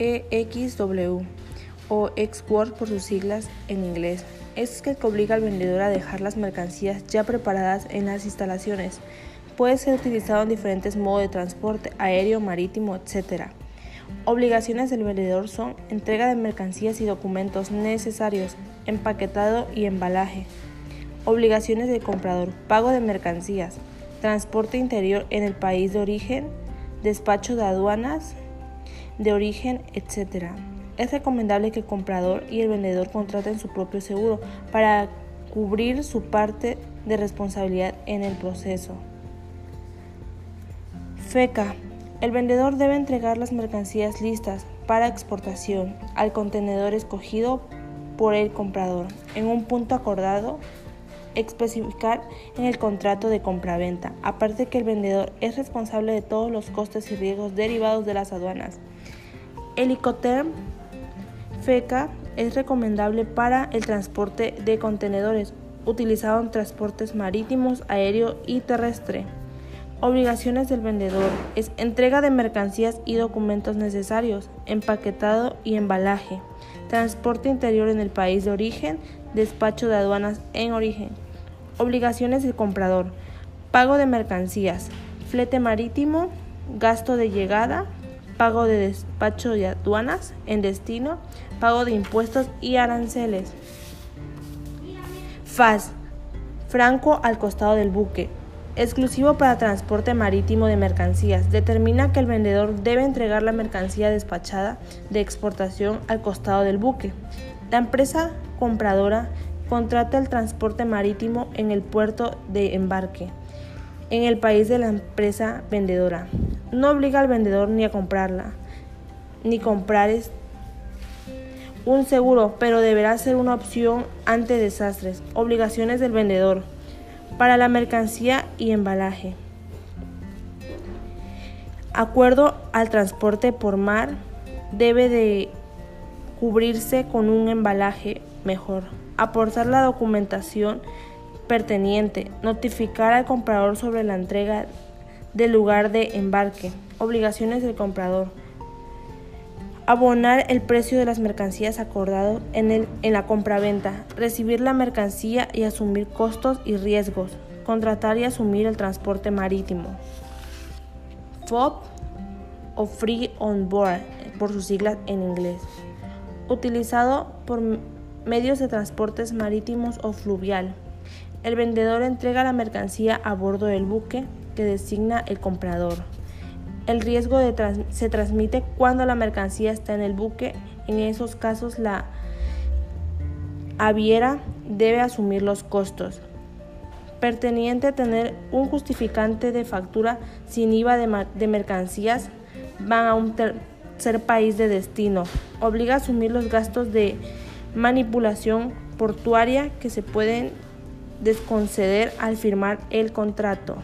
EXW o Export por sus siglas en inglés. Es que obliga al vendedor a dejar las mercancías ya preparadas en las instalaciones. Puede ser utilizado en diferentes modos de transporte, aéreo, marítimo, etc. Obligaciones del vendedor son entrega de mercancías y documentos necesarios, empaquetado y embalaje. Obligaciones del comprador, pago de mercancías, transporte interior en el país de origen, despacho de aduanas de origen, etc. Es recomendable que el comprador y el vendedor contraten su propio seguro para cubrir su parte de responsabilidad en el proceso. FECA. El vendedor debe entregar las mercancías listas para exportación al contenedor escogido por el comprador en un punto acordado especificar en el contrato de compraventa, aparte que el vendedor es responsable de todos los costes y riesgos derivados de las aduanas. El Icoterm FECA es recomendable para el transporte de contenedores utilizado en transportes marítimos, aéreo y terrestre. Obligaciones del vendedor es entrega de mercancías y documentos necesarios, empaquetado y embalaje, transporte interior en el país de origen, despacho de aduanas en origen. Obligaciones del comprador, pago de mercancías, flete marítimo, gasto de llegada, pago de despacho de aduanas en destino, pago de impuestos y aranceles. FAS, franco al costado del buque, exclusivo para transporte marítimo de mercancías, determina que el vendedor debe entregar la mercancía despachada de exportación al costado del buque. La empresa compradora contrata el transporte marítimo en el puerto de embarque, en el país de la empresa vendedora. No obliga al vendedor ni a comprarla, ni comprar un seguro, pero deberá ser una opción ante desastres. Obligaciones del vendedor para la mercancía y embalaje. Acuerdo al transporte por mar debe de cubrirse con un embalaje mejor, aportar la documentación perteniente, notificar al comprador sobre la entrega del lugar de embarque, obligaciones del comprador, abonar el precio de las mercancías acordado en, el, en la compraventa, recibir la mercancía y asumir costos y riesgos, contratar y asumir el transporte marítimo. FOB o Free On Board, por sus siglas en inglés, utilizado por medios de transportes marítimos o fluvial. El vendedor entrega la mercancía a bordo del buque que designa el comprador. El riesgo se transmite cuando la mercancía está en el buque. En esos casos la aviera debe asumir los costos. Perteniente a tener un justificante de factura sin IVA de, de mercancías van a un tercer país de destino. Obliga a asumir los gastos de manipulación portuaria que se pueden desconceder al firmar el contrato.